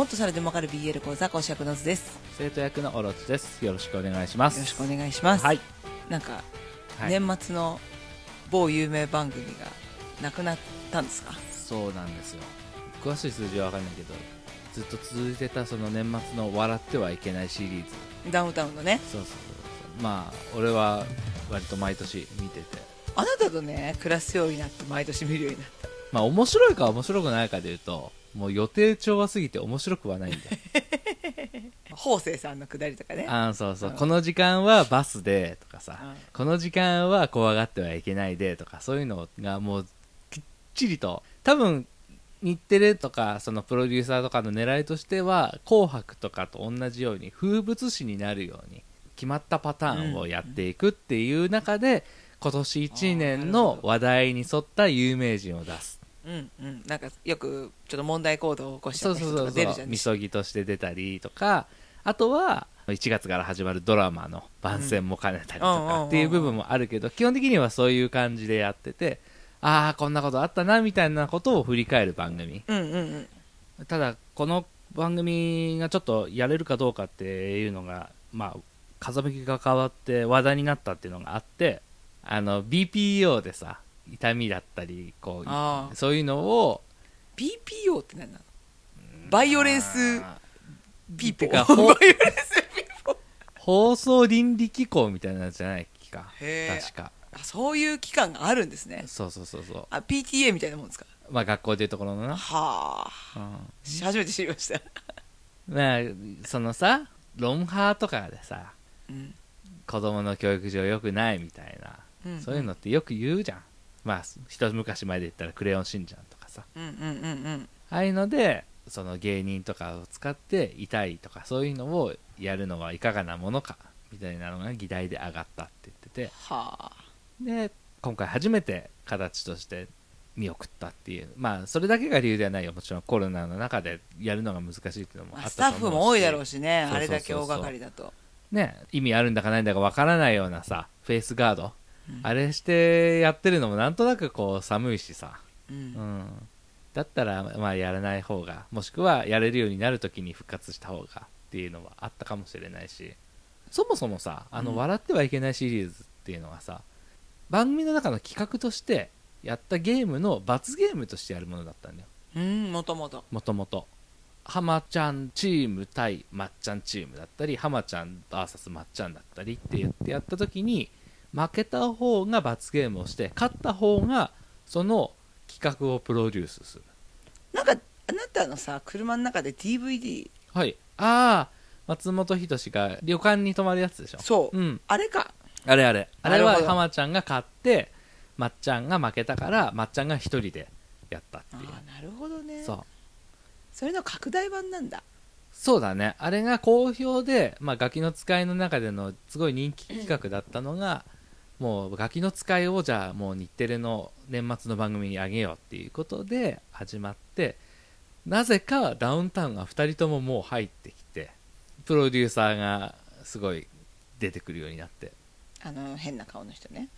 もっとそれでもわかる BL 講座講師役の図です。生徒役のオロチです。よろしくお願いします。よろしくお願いします、はい、なんか、はい。年末の某有名番組がなくなったんですか？そうなんですよ。詳しい数字は分かんないけどずっと続いてたその年末の「笑ってはいけない」シリーズ。ダウンタウンのね。そうそうそうそう。まあ俺は割と毎年見てて。あなたとね暮らすようになって毎年見るようになった。まあ面白いか面白くないかでいうともう予定調和すぎて面白くはないんだ。よ方正さんのくだりとかね。あーそうそう、うん。この時間はバスでとかさ、うん。この時間は怖がってはいけないでとかそういうのがもうきっちりと多分日テレとかそのプロデューサーとかの狙いとしては「紅白」とかと同じように風物詩になるように決まったパターンをやっていくっていう中で、今年1年の話題に沿った有名人を出すうんうん。なんかよくちょっと問題行動を起こしたそう人そうそうそう。とか出るじゃん。みそぎとして出たりとかあとは1月から始まるドラマの番宣も兼ねたりとかっていう部分もあるけど基本的にはそういう感じでやっててああこんなことあったなみたいなことを振り返る番組。うんうんうん。ただこの番組がちょっとやれるかどうかっていうのがまあ風向きが変わって話題になったっていうのがあってあの BPO でさ痛みだったりこああうそういうのを BPO って何なの？バイオレンスピー。ポーてか ほ violence people 放送倫理機構みたいなやつじゃないっけか？へー。確か。あそういう機関があるんですね。そうそうそうそう。あ PTA みたいなもんですか？まあ学校でいうところのな、はあ。うん。初めて知りました。まあそのさロンハーとかでさうん。子供の教育上良くないみたいな、うん。そういうのってよく言うじゃんまあ一昔前で言ったら「クレヨンしんちゃん」とかさ。うんうんうんうん。ああいうのでその芸人とかを使って痛いとかそういうのをやるのはいかがなものかみたいなのが議題で上がったって言ってて。はあ。で今回初めて形として見送ったっていう。まあそれだけが理由ではないよ。もちろんコロナの中でやるのが難しいっていうのもあったと思うし。タッフも多いだろうしね。あれだけ大掛かりだと。ね意味あるんだかないんだかわからないようなさフェイスガード、うんあれしてやってるのもなんとなくこう寒いしさ、ううん。ん、だったらまあやらない方がもしくはやれるようになるときに復活した方がっていうのはあったかもしれないし。そもそもさあのうん。笑ってはいけないシリーズっていうのはさ、番組の中の企画としてやったゲームの罰ゲームとしてやるものだったんだよ。うんもともともともと浜ちゃんチーム対まっちゃんチームだったり浜ちゃん VS まっちゃんだったりって言ってやった時に負けた方が罰ゲームをして勝った方がその企画をプロデュースする。なんかあなたのさ車の中で DVD はい。ああ松本人志が旅館に泊まるやつでしょ。そう、うん。あれか。あれあれ。あれはなるほど。浜ちゃんが勝ってまっちゃんが負けたからまっちゃんが一人でやったってあいう。あなるほどね。そう。それの拡大版なんだ。そうだね。あれが好評で、まあ、ガキの使いの中でのすごい人気企画だったのが、もうガキの使いをじゃあもう日テレの年末の番組にあげようっていうことで始まってなぜかダウンタウンが2人とももう入ってきてプロデューサーがすごい出てくるようになって。あの変な顔の人ね。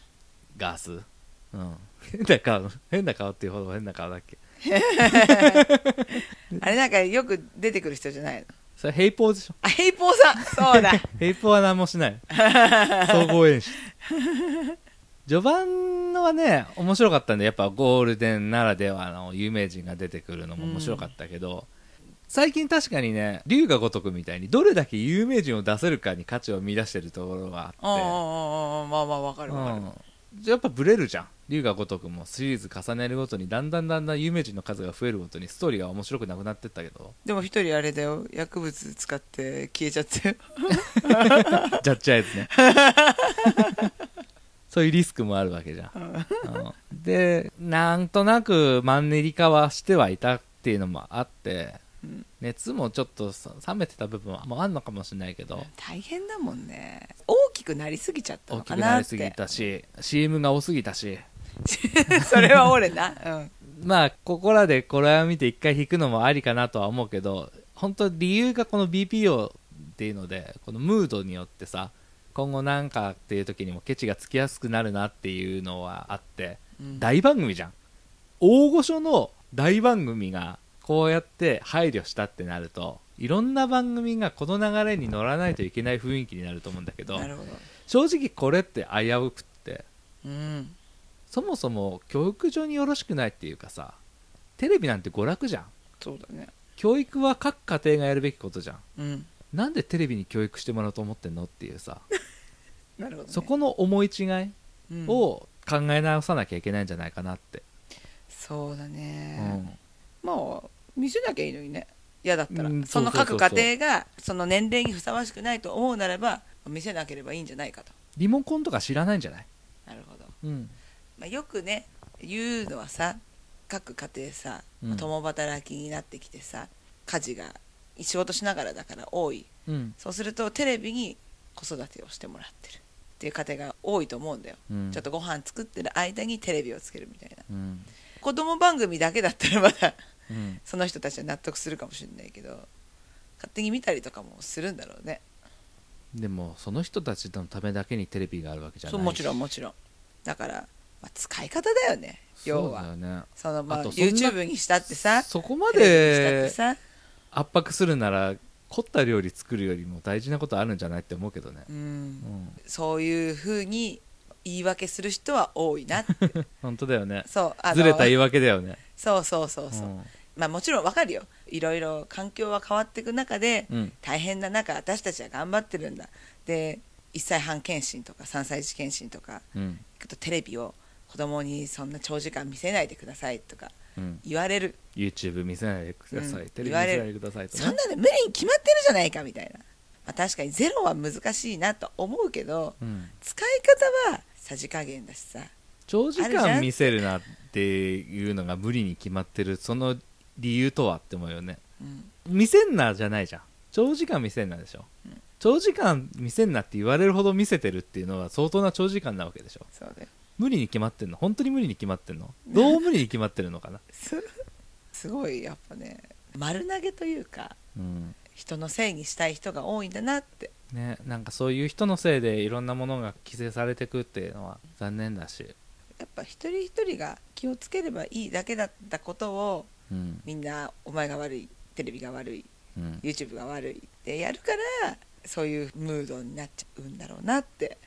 ガース？うん。変な顔変な顔っていうほど変な顔だっけ？あれなんかよく出てくる人じゃないの？それヘイポーでしょ。あヘイポーさん。そうだ。ヘイポは何もしない。総合演出。序盤のはね面白かったんでやっぱゴールデンならではの有名人が出てくるのも面白かったけど、最近確かにね龍が如くみたいにどれだけ有名人を出せるかに価値を見出してるところがうんうんあうんうん。まあまあわかってるわかる、うんやっぱブレるじゃん。龍が如くもシリーズ重ねるごとにだんだんだんだん有名人の数が増えるごとにストーリーが面白くなくなってったけど。でも一人あれだよ。薬物使って消えちゃって。よ ジャッジアイズね。そういうリスクもあるわけじゃん、うん。でなんとなくマンネリ化はしてはいたっていうのもあって、うん熱もちょっとさ冷めてた部分もあるのかもしれないけど。大変だもんね。大きくなりすぎちゃった大のきくなりすかなってぎたし CM が多すぎたし。それは俺な。うん。まあここらでこれを見て一回引くのもありかなとは思うけど本当理由がこの BPO っていうのでこのムードによってさ今後なんかっていう時にもケチがつきやすくなるなっていうのはあってうん。大番組じゃん。大御所の大番組がこうやって配慮したってなるといろんな番組がこの流れに乗らないといけない雰囲気になると思うんだけどなるほど。正直これって危うくってうん。そもそも教育上によろしくないっていうかさテレビなんて娯楽じゃん。そうだね。教育は各家庭がやるべきことじゃん。うん。なんでテレビに教育してもらおうと思ってんのっていうさ、なるほど、ね、そこの思い違いうん。を考え直さなきゃいけないんじゃないかなって、そうだうね、んもう見せなきゃいいのにね。嫌だったら、うんその各家庭がその年齢にふさわしくないと思うならば見せなければいいんじゃないかと。リモコンとか知らないんじゃない、なるほど、うん。まあ、よくね言うのはさ各家庭さ、うん。共働きになってきてさ家事が仕事しながらだから多い。うん。そうするとテレビに子育てをしてもらってる。っていう家庭が多いと思うんだよ、うん。ちょっとご飯作ってる間にテレビをつけるみたいな。うん。子供番組だけだったらまだうん。その人たちは納得するかもしれないけど勝手に見たりとかもするんだろうね。でもその人たちのためだけにテレビがあるわけじゃないそうもちろんもちろん。だから、まあ、使い方だよね要はよね。そのまああ YouTube にしたってさそこまでさ。圧迫するなら凝った料理作るよりも大事なことあるんじゃないって思うけどね。うん。うん。そういうふうに言い訳する人は多いなって。本当だよね。そうあのずれた言い訳だよね。そうそうそうそう、ん。まあもちろんわかるよ。いろいろ環境は変わっていく中で、うん。大変な中私たちは頑張ってるんだ。で1歳半検診とか3歳児検診とかうん。行くとテレビを子供にそんな長時間見せないでくださいとかうん。言われる。YouTube 見せないでください、うん。テレビ見せないでくださいとそんなの無理に決まってるじゃないかみたいな、まあ、確かにゼロは難しいなと思うけどうん。使い方はさじ加減だしさ。長時間見せるなっていうのが無理に決まってるその理由とはって思うよね。うん。見せんなじゃないじゃん。長時間見せんなでしょ、うん。長時間見せんなって言われるほど見せてるっていうのは相当な長時間なわけでしょ。そうだよ。無理に決まってんの？本当に無理に決まってんの？どう無理に決まってるのかな？す すごいやっぱね丸投げというかうん。人のせいにしたい人が多いんだなってねなんかそういう人のせいでいろんなものが規制されてくっていうのは残念だし。やっぱ一人一人が気をつければいいだけだったことをうん。みんなお前が悪いテレビが悪いうん。YouTube が悪いってやるからそういうムードになっちゃうんだろうなって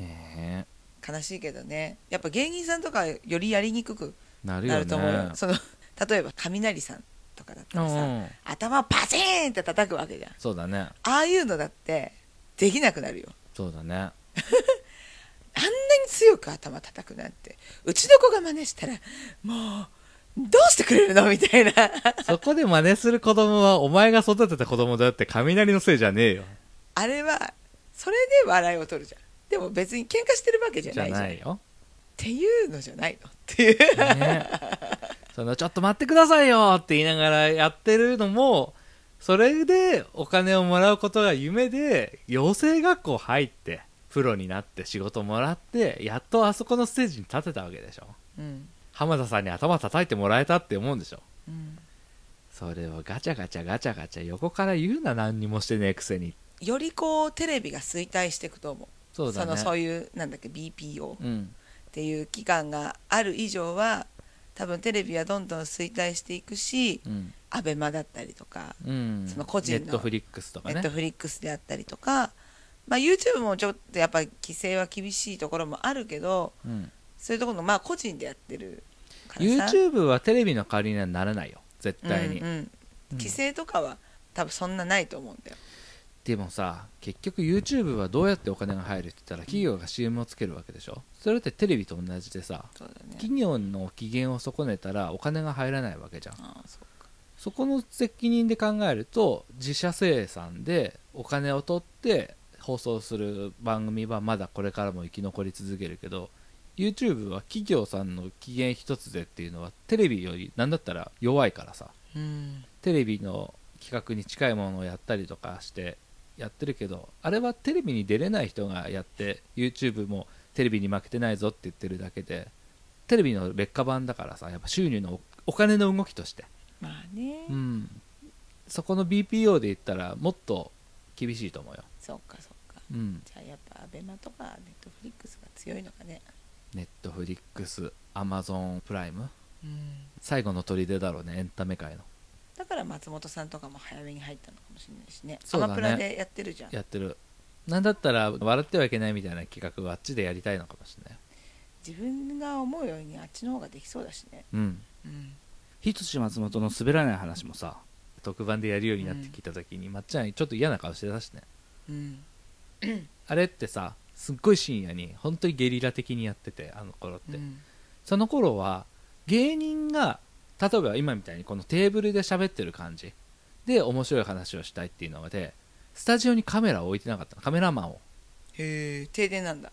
ね悲しいけどね。やっぱ芸人さんとかよりやりにくくえなると思う。よその例えば雷さんとかだったらさ、うん頭をパチーンって叩くわけじゃん。そうだね。ああいうのだってできなくなるよ。そうだね。あんなに強く頭叩くなんて。うちの子が真似したらもうどうしてくれるの？みたいな。そこで真似する子供はお前が育てた子供だって雷のせいじゃねえよ。あれはそれで笑いを取るじゃん。でも別に喧嘩してるわけじゃないじゃん。ないよ。っていうのじゃないの。っていう。ね、そのちょっと待ってくださいよって言いながらやってるのもそれでお金をもらうことが夢で養成学校入ってプロになって仕事もらってやっとあそこのステージに立てたわけでしょ。うん。浜田さんに頭叩いてもらえたって思うんでしょ。うん。それをガチャガチャガチャガチャ横から言うな何にもしてねえくせに。よりこうテレビが衰退していくと思う。そうだね。のそういうなんだっけ BPO っうん。ていう期間がある以上は多分テレビはどんどん衰退していくしうんアベマだったりとかうん。その個人のネットフリックスとかね。ネットフリックスであったりとか、まあ、YouTube もちょっとやっぱり規制は厳しいところもあるけどうん。そういうところのまあ個人でやってるからさ。YouTube はテレビの代わりにはならないよ。絶対に、うんうん。規制とかは多分そんなないと思うんだよ。でもさ結局 YouTube はどうやってお金が入るって言ったら企業が CM をつけるわけでしょ。それってテレビと同じでさね。企業の機嫌を損ねたらお金が入らないわけじゃん。ああそう。かそこの責任で考えると自社生産でお金を取って放送する番組はまだこれからも生き残り続けるけど YouTube は企業さんの機嫌一つでっていうのはテレビよりなんだったら弱いからさ。うん。テレビの企画に近いものをやったりとかしてやってるけどあれはテレビに出れない人がやって YouTube もテレビに負けてないぞって言ってるだけでテレビの劣化版だからさやっぱ収入のおお金の動きとして、まあね、うん、そこの BPO で言ったらもっと厳しいと思うよ、そうかそうか。うん、じゃあやっぱアベマとかネットフリックスが強いのかね。ネットフリックスアマゾンプライムうん。最後の砦だろうねエンタメ界の。だから松本さんとかも早めに入ったのかもしれないしね。そうだね。アマプラでやってるじゃん。やってる。なんだったら笑ってはいけないみたいな企画をあっちでやりたいのかもしれない。自分が思うようにあっちの方ができそうだしね。うん。うんひとし松本の滑らない話もさ特番でやるようになってきた時に、まっちゃんちょっと嫌な顔してたしね。うん。あれってさすっごい深夜に本当にゲリラ的にやっててあの頃って、うん。その頃は芸人が例えば今みたいにこのテーブルで喋ってる感じで面白い話をしたいっていうのでスタジオにカメラを置いてなかったの。カメラマンを。へえ停電なんだ。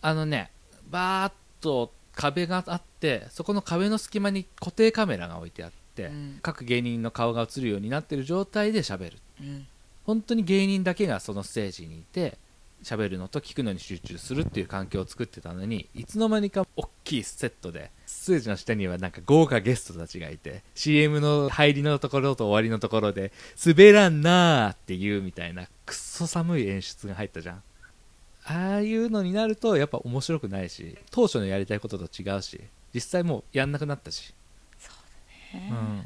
あのねバーッと壁があってそこの壁の隙間に固定カメラが置いてあって、うん。各芸人の顔が映るようになってる状態で喋る。うん。本当に芸人だけがそのステージにいて喋るのと聞くのに集中するっていう環境を作ってたのにいつの間にか大きいセットでステージの下にはなんか豪華ゲストたちがいて CM の入りのところと終わりのところで滑らんなーっていうみたいなくっそ寒い演出が入ったじゃんああいうのになるとやっぱ面白くないし当初のやりたいことと違うし実際もうやんなくなったし。ね。うん、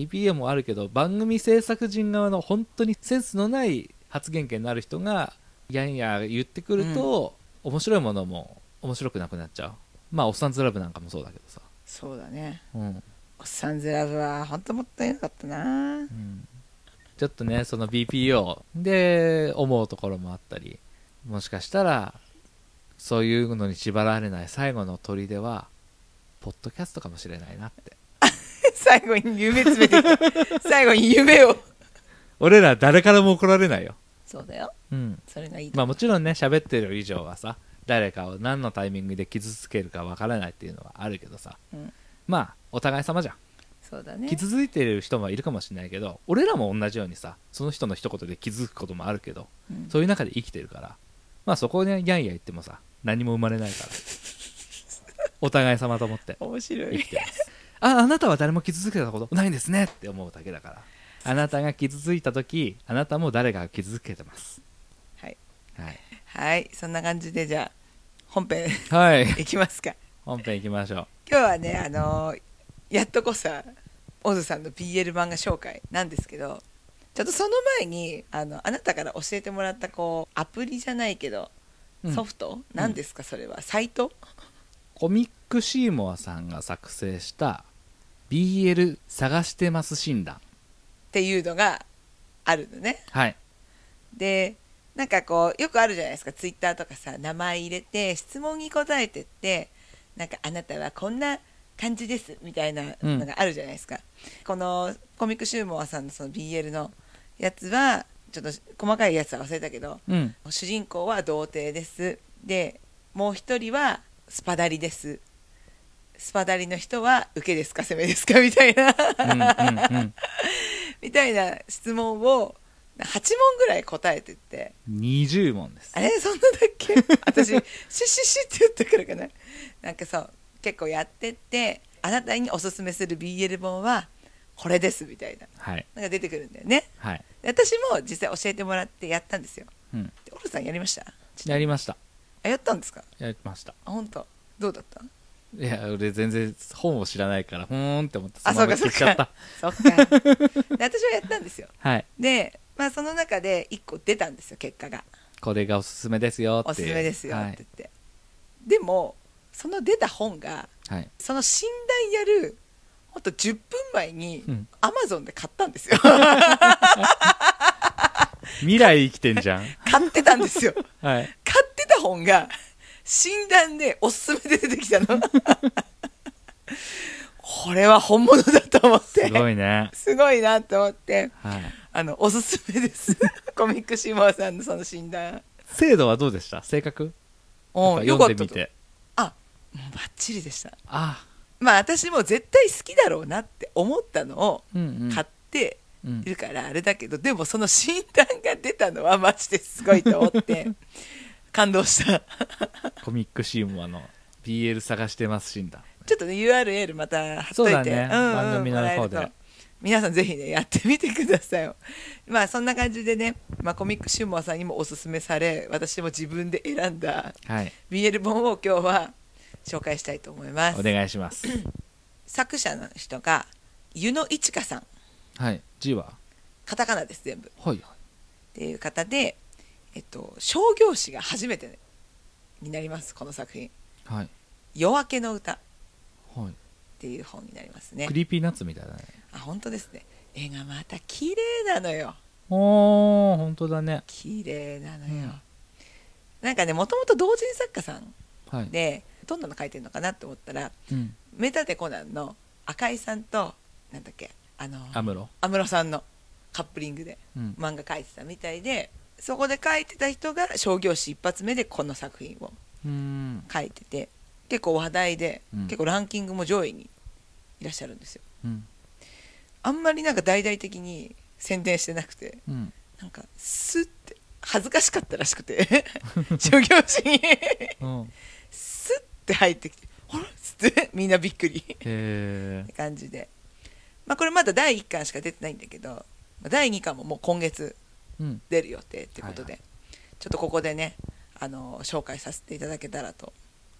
BPA もあるけど番組制作陣側の本当にセンスのない発言権のある人がやんや言ってくると、面白いものも面白くなくなっちゃう。まあ「おっさんずラブ」なんかもそうだけどさ、そうだね。うん。おっさんずラブは本当もったいなかったな。うん。ちょっとねその BPO で思うところもあったりもしかしたらそういうのに縛られない最後の砦はポッドキャストかもしれないなって。最後に夢詰めてきた。最後に夢を。俺ら誰からも怒られないよ。そうだよ。うん。それがいいとまあもちろんね喋ってる以上はさ誰かを何のタイミングで傷つけるかわからないっていうのはあるけどさ、うん。まあお互い様じゃん。そうだね。傷ついてる人もいるかもしれないけど俺らも同じようにさその人の一言で傷つくこともあるけどうん。そういう中で生きてるからまあそこでやんや言ってもさ何も生まれないから。お互い様と思って。面白い。生きてます。ああなたは誰も傷つけたことないんですね。って思うだけだから。あなたが傷ついた時あなたも誰かが傷つけてます。はい。はい、はい。そんな感じでじゃあ本編はい、いきますか。本編行きましょう。今日はねあのーやっとこさオズさんの BL 漫画紹介なんですけどちょっとその前にあのあなたから教えてもらったこうアプリじゃないけどうん。ソフト、何ですか？それは。サイト？コミックシーモアさんが作成した BL 探してます診断。っていうのがあるのね。はい。でなんかこうよくあるじゃないですか。ツイッターとかさ名前入れて質問に答えてってなんかあなたはこんな感じですみたいなのがあるじゃないですか、このコミックシューモアさんのその BL のやつはちょっと細かいやつは忘れたけどうん。主人公は童貞です。でもう一人はスパダリです。スパダリの人は受けですか？攻めですか？みたいな。うんうんうん。みたいな質問を8問ぐらい答えてって。20問です。あれ？そんなだっけ？私シシシュって言ったからかな。なんかそう結構やってってあなたにおすすめする BL 本はこれですみたいな。はい。のが出てくるんだよね。はい、で私も実際教えてもらってやったんですよ。うん、でオルさんやりました？やりました。あやったんですか？やりました。あ本当？どうだった？いや俺全然本を知らないからふーんって思ってあそのままそうか消しちゃった。そっか。で私はやったんですよ。はい。で、まあ、その中で1個出たんですよ結果が。これがおすすめですよって。おすすめですよってはい言って、でもその出た本がはい、その診断やるほんと10分前にうん。アマゾンで買ったんですよ。未来生きてんじゃん。買ってたんですよ。はい。買ってた本が診断でおすすめで出てきたの。これは本物だと思って。すごいね。すごいなと思って。はい。あのおすすめです。コミックシモアさんのその診断。精度はどうでした？正確おやっぱ読んでみと。てあもうバッチリでした。あまあ私も絶対好きだろうなって思ったのを買ってうん。いるからあれだけど、でもその診断が出たのはマジですごいと思って 感動した。コミックシーモアの BL 探してます診断ちょっとね URL また貼っといて、そうんうん。番組の方で。皆さんぜひねやってみてくださいまあそんな感じでね、まあ、コミックシューモアさんにもおすすめされ私も自分で選んだはい。BL 本を今日は紹介したいと思います。お願いします。作者の人が湯野いちかさん。はい。字は？カタカナです全部。っはい。ていう方で、えっと、商業誌が初めてになりますこの作品。はい「夜明けの歌」はい。っていう本になりますね。クリーピーナッツみたいだね。あ本当ですね。絵がまた綺麗なのよ。おー本当だね。綺麗なのよ、うん。なんかねもともと同人作家さんはい。でどんなの書いてるのかなと思ったらうん。名探偵コナンの赤井さんとなんだっけあのアムロ安室さんのカップリングでうん。漫画描いてたみたいでそこで書いてた人が商業誌一発目でこの作品をうん。書いてて結構話題で、うん。結構ランキングも上位にいらっしゃるんですよ。うん。あんまりなんか大々的に宣伝してなくてうん。なんかスッて恥ずかしかったらしくて 商業誌に。うん。スッて入ってきて「あら?」っつってみんなびっくり。って感じで。まあこれまだ第1巻しか出てないんだけどまあ第2巻ももう今月うん。出る予定ってことで、はいちょっとここでねあの紹介させていただけたらと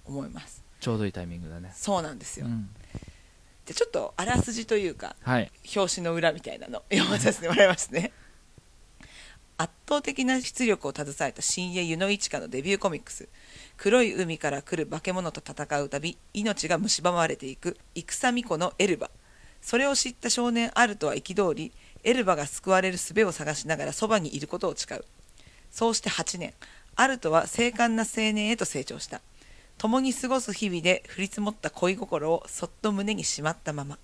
思います。ちょうどいいタイミングだね。そうなんですよ、うん。じゃあちょっとあらすじというかはい。表紙の裏みたいなの読まさせてもらいますね。圧倒的な出力を携えた新鋭湯の一花のデビューコミックス黒い海から来る化け物と戦うたび命が蝕まれていく戦巫女のエルバ。それを知った少年アルトは憤りエルバが救われる術を探しながらそばにいることを誓う。そうして8年アルトは精悍な青年へと成長した。共に過ごす日々で降り積もった恋心をそっと胸にしまったまま。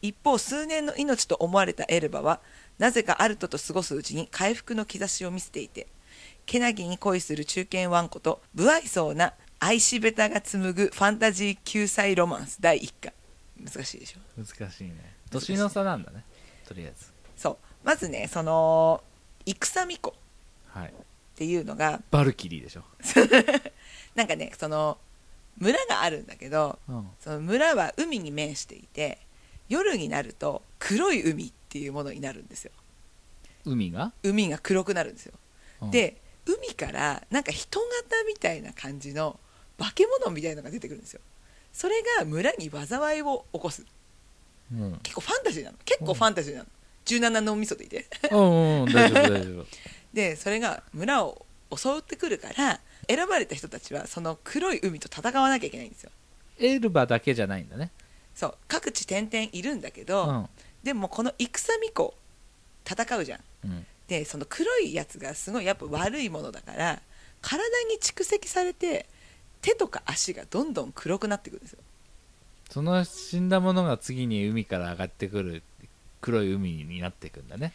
一方数年の命と思われたエルバはなぜかアルトと過ごすうちに回復の兆しを見せていてけなぎに恋する中堅ワンコと不愛想な愛しべたが紡ぐファンタジー救済ロマンス第1巻。難しいでしょ？難しいね。年の差なんだねとりあえずそう。まずねその戦巫女っはい。ていうのがバルキリーでしょ。なんかねその村があるんだけどうん。その村は海に面していて夜になると黒い海っていうものになるんですよ。海が？海が黒くなるんですよ、うん。で海からなんか人型みたいな感じの化け物みたいなのが出てくるんですよ。それが村に災いを起こす。うん。結構ファンタジーなの。結構ファンタジーなの。17の味噌でいて。うんうんうん大丈夫大丈夫。でそれが村を襲ってくるから選ばれた人たちはその黒い海と戦わなきゃいけないんですよ。エルバだけじゃないんだね。そう。各地点々いるんだけうど、ん。でもこの戦巫女戦うじゃん。うんでその黒いやつがすごいやっぱ悪いものだから体に蓄積されて手とか足がどんどん黒くなってくんですよ。その死んだものが次に海から上がってくる黒い海になっていくんだね。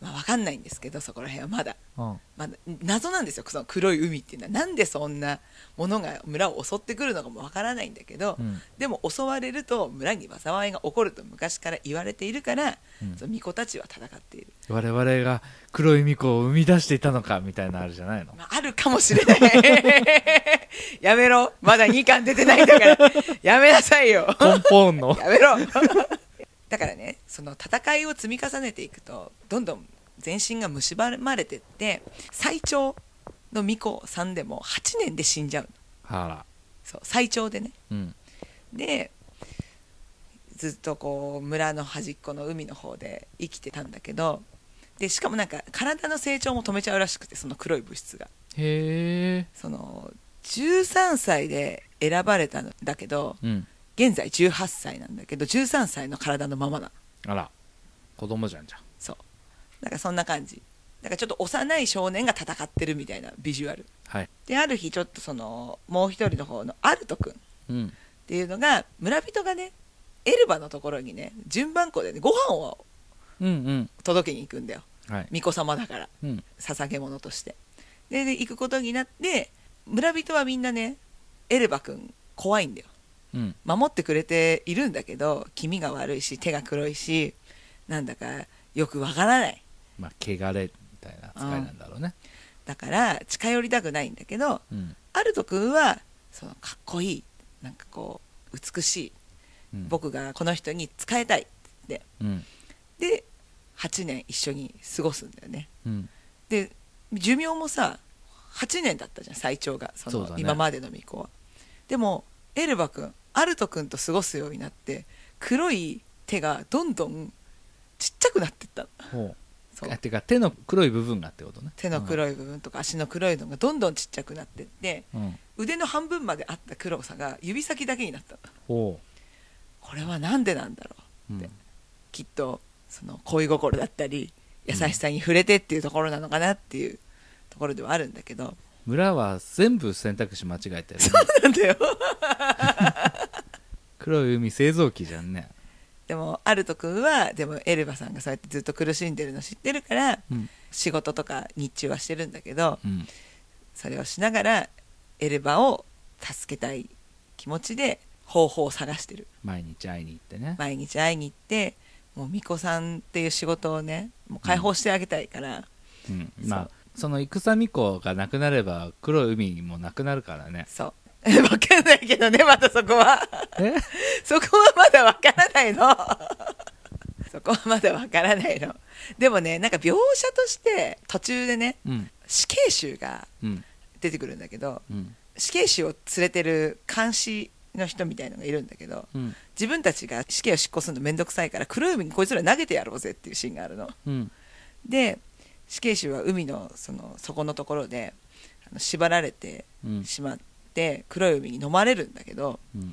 まあ分かんないんですけどそこら辺はまだ。うん。まだ謎なんですよ。その黒い海っていうのは。なんでそんなものが村を襲ってくるのかも分からないんだけど、うん。でも襲われると村に災いが起こると昔から言われているから、うん。その巫女たちは戦っている、我々が黒い巫女を生み出していたのかみたいなのあるじゃないの？まあ、あるかもしれない。やめろ。まだ2巻出てないんだから。やめなさいよ。根本の。やめろ。だからねその戦いを積み重ねていくとどんどん全身が蝕まれてって最長の巫女さんでも8年で死んじゃうそう最長でね。うん。でずっとこう村の端っこの海の方で生きてたんだけどでしかもなんか体の成長も止めちゃうらしくてその黒い物質が。へえ。その13歳で選ばれたんだけどうん。現在18歳なんだけど13歳の体のままなのあら。子供じゃんじゃん。そう。だからそんな感じ。だからちょっと幼い少年が戦ってるみたいなビジュアル。はい。である日ちょっとそのもう一人の方のアルト君。っうん。ていうのが村人がねエルバのところにね順番こでねご飯を届けに行くんだよ。はい。巫女様だから。うん。捧げ物として。でで行くことになって村人はみんなねエルバ君怖いんだよ。うん守ってくれているんだけど気味が悪いし手が黒いしなんだかよくわからない。まあ汚れみたいな扱いなんだろうね。だから近寄りたくないんだけどうん。アルト君はそのかっこいいなんかこう美しいうん。僕がこの人に仕えたいって。うん。で8年一緒に過ごすんだよね。うん。で寿命もさ8年だったじゃん最長が。その今までの巫女は。でもエルバ君アルト君と過ごすようになって黒い手がどんどんちっちゃくなってった。のほそう。てか手の黒い部分がってことね。手の黒い部分とか足の黒いのがどんどんちっちゃくなってってうん、うん腕の半分まであった黒さが指先だけになったの。ほこれはなんでなんだろうう、うん。できっとその恋心だったり優しさに触れてっていうところなのかなっていうところではあるんだけど。村は全部選択肢間違えてる、ね、なんだよ黒い海製造機じゃんね。でもアルト君はでもエルバさんがそうやってずっと苦しんでるの知ってるからうん。仕事とか日中はしてるんだけどうん。それをしながらエルバを助けたい気持ちで方法を探してる。毎日会いに行ってね、毎日会いに行ってもう巫女さんっていう仕事をねもう解放してあげたいから、うん、そうまあその戦巫女がなくなれば黒い海もなくなるからね。そう わかんないけどねまたそこは。え？そこはまだわからないの。そこはまだわからないの。でもねなんか描写として途中でねうん。死刑囚がうん。出てくるんだけどうん。死刑囚を連れてる監視の人みたいのがいるんだけどうん。自分たちが死刑を執行するのめんどくさいから黒い海にこいつら投げてやろうぜっていうシーンがあるの。うん。で死刑囚は海のその底のところであの縛られてうん。しまって黒い海に飲まれるんだけどうん。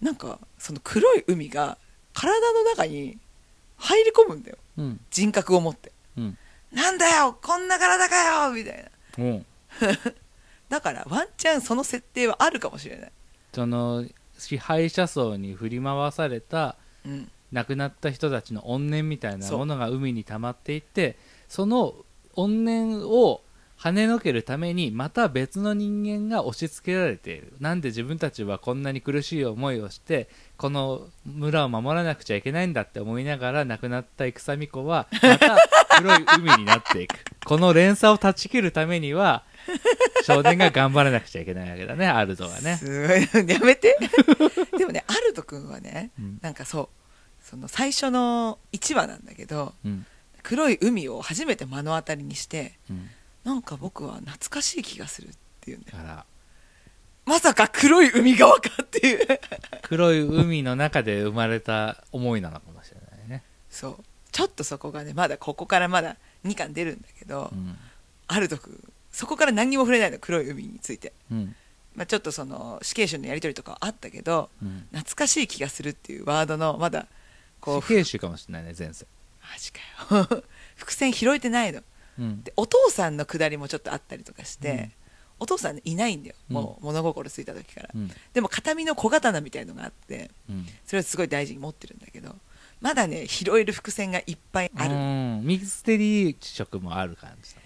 なんかその黒い海が体の中に入り込むんだよ。うん。人格を持って。うん。なんだよこんな体かよみたいな。う。ん だからワンチャンその設定はあるかもしれない、その支配者層に振り回されたうん、亡くなった人たちの怨念みたいなものが海に溜まっていってその怨念を跳ねのけるためにまた別の人間が押し付けられている。なんで自分たちはこんなに苦しい思いをしてこの村を守らなくちゃいけないんだって思いながら亡くなった戦巫女はまた黒い海になっていく。この連鎖を断ち切るためには少年が頑張らなくちゃいけないわけだねアルドはね、すごい。やめて。でもねアルト君はねうん。なんかそうその最初の1話なんだけどうん。黒い海を初めて目の当たりにしてうん、なんか僕は懐かしい気がするっていうんだよだから。まさか黒い海側かっていう。黒い海の中で生まれた思いなのかもしれないね、そう。ちょっとそこがねまだここからまだ2巻出るんだけど、うん。アルト君そこから何にも触れないの黒い海について、うん。まあ、ちょっとその死刑囚のやり取りとかはあったけどうん、懐かしい気がするっていうワードのまだこう死刑囚かもしれないね前世、マジかよ。伏線拾えてないのうん、でお父さんのくだりもちょっとあったりとかして、うん。お父さんいないんだよ。うん。もう物心ついた時から、うん。でも形見の小刀みたいのがあってうん。それをすごい大事に持ってるんだけどまだね拾える伏線がいっぱいある、うん。ミステリー色もある感じだ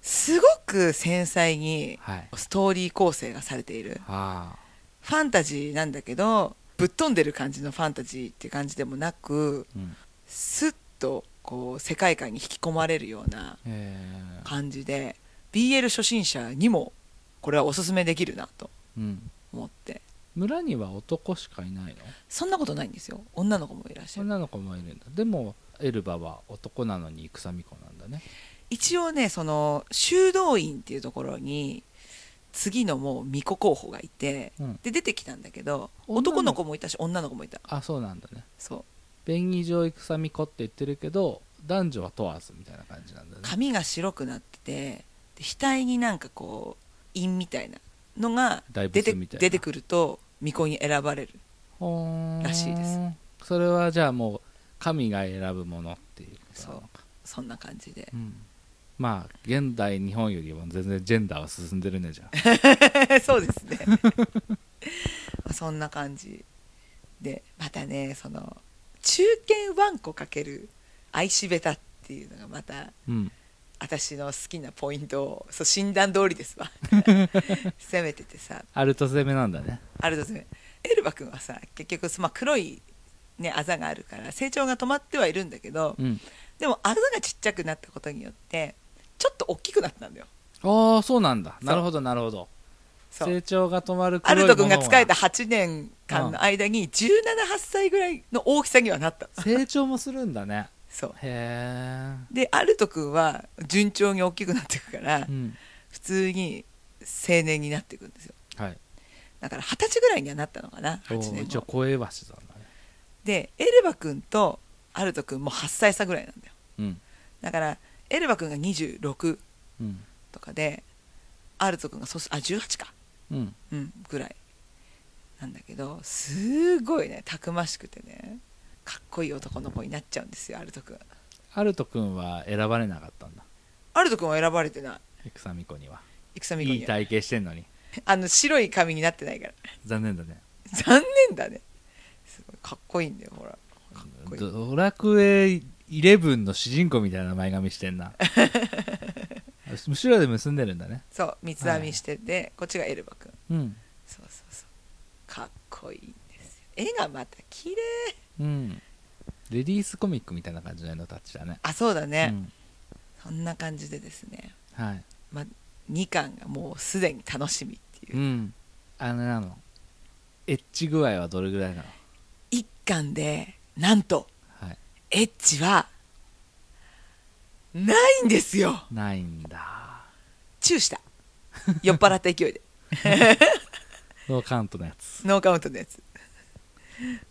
すごく繊細にはい。ストーリー構成がされている。あ。ファンタジーなんだけどぶっ飛んでる感じのファンタジーって感じでもなくあうん。スッとこう世界観に引き込まれるようなえ感じで BL 初心者にもこれはおすすめできるなと思って。村には男しかいないの？そんなことないんですよ。女の子もいらっしゃる。女の子もいるんだ。でもエルバは男なのに戦巫女なんだね。一応ねその修道院っていうところに次のもう巫女候補がいて、うん。で出てきたんだけど男の子もいたし女の子もいた。あそうなんだね。そう便宜上戦巫女って言ってるけど男女は問わずみたいな感じなんだね。髪が白くなっててで額になんかこう印みたいなのが大出て仏みたいな。出てくると巫女に選ばれるほーん。らしいです。それはじゃあもう神が選ぶものっていうことなのか。そんな感じで。うん。まあ現代日本よりも全然ジェンダーは進んでるねじゃあ。そうですね。まあそんな感じでまたねその中堅ワンコかける愛しべたっていうのがまたうん。私の好きなポイントをそう診断通りですわ。攻めててさ。アルト攻めなんだね。あるとすねエルバ君はさ結局、まあ、黒い、ね、あざがあるから成長が止まってはいるんだけどうん。でもあざがちっちゃくなったことによってちょっと大きくなったんだよ。ああそうなんだ。う。なるほどなるほど成長が止まるアルト君が使えた8年間の間に17、8歳ぐらいの大きさにはなった。の成長もするんだね。そう。へでアルト君は順調に大きくなっていくから、えうん。普通に青年になっていくんですよ。はい。だから二十歳ぐらいにはなったのかな8おー年後。一応声はしてたんだね。でエルバ君とアルト君も8歳差ぐらいなんだよ。うん。だからエルバ君が26うん。とかでアルト君がそあ18かうん。うん。ぐらいなんだけどすごいねたくましくてねかっこいい男の子になっちゃうんですよアルト君アルト君は選ばれなかったんだ。アルト君は選ばれてない。戦美子には。戦美子には。いい体型してんのに。あの白い髪になってないから。残念だね。残念だね。すごいかっこいいんだよほら。ドラクエ11の主人公みたいな前髪してんな 後ろで結んでるんだね。そう三つ編みしてて、こっちがエルバ君。うん。そうそうそう。かっこいいんですよ。絵がまた綺麗。うん。レディースコミックみたいな感じの絵のタッチだね。あそうだね、うん。そんな感じでですね、はい。ま、2巻がもうすでに楽しみっていう。う、ん。あのなのエッジ具合はどれぐらいなの？1巻でなんとはい。エッジはないんですよ。ないんだ。チューした。酔っ払った勢いで。ノーカウントのやつ。ノーカウントのやつ。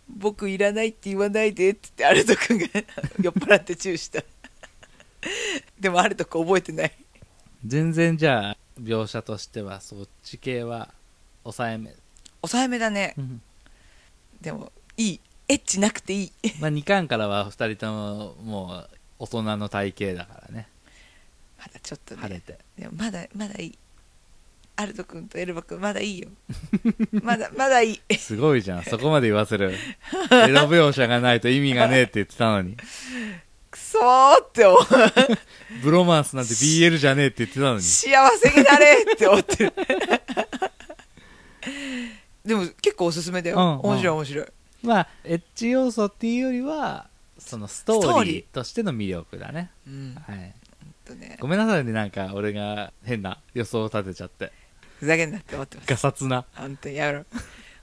僕いらないって言わないでって言ってアルト君が 酔っ払ってチューした。でもアルト君覚えてない。全然じゃあ描写としてはそっち系は抑えめ、抑えめだね。でもいい。エッチなくていい。まあ2巻からは2人とももう大人の体型だからね。まだちょっとね。晴れて。でもまだまだいい。アルト君とエルバ君まだいいよ。まだ まだいい。すごいじゃん。そこまで言わせる。エロ描写がないと意味がねえって言ってたのに。くそーって思う。ブロマンスなんて BL じゃねえって言ってたのに。幸せになれって思ってる。でも結構おすすめだよ、うんうん。面白い面白い。まあエッジ要素っていうよりはそのストーリーとしての魅力だね。うん。はい。ね。ごめんなさいねなんか俺が変な予想を立てちゃって。ふざけんなって思ってます。ガサツな。本当に。やめろ。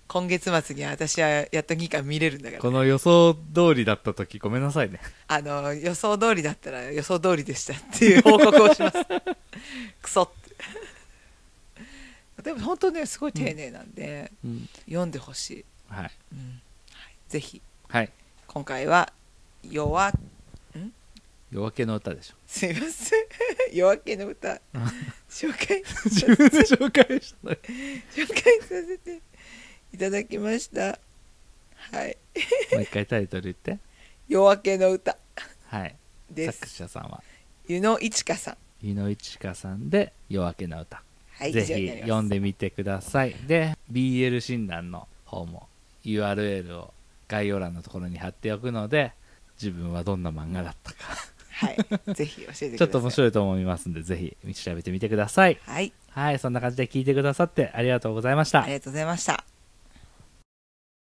今月末に私はやっと2巻見れるんだから。この予想通りだった時ごめんなさいね。あの予想通りだったら予想通りでしたっていう報告をします。クソって。でも本当ねすごい丁寧なんで、うん。読んでほしい、はい。うん。はい、ぜひ。はい。今回は弱夜明けの歌でしょ。すいません。夜明けの歌。紹介自分で紹介したのに 紹介させていただきました。はい。もう一回タイトル言って。夜明けの歌。はい。作です。者さんは。湯野いちかさん。井野一花さんで「夜明けの歌」はいぜひ読んでみてください。で BL 診断の方も URL を概要欄のところに貼っておくので自分はどんな漫画だったか。はい。ぜひ教えてください。ちょっと面白いと思いますんでぜひ調べてみてください。はい。はいそんな感じで聞いてくださってありがとうございました。ありがとうございました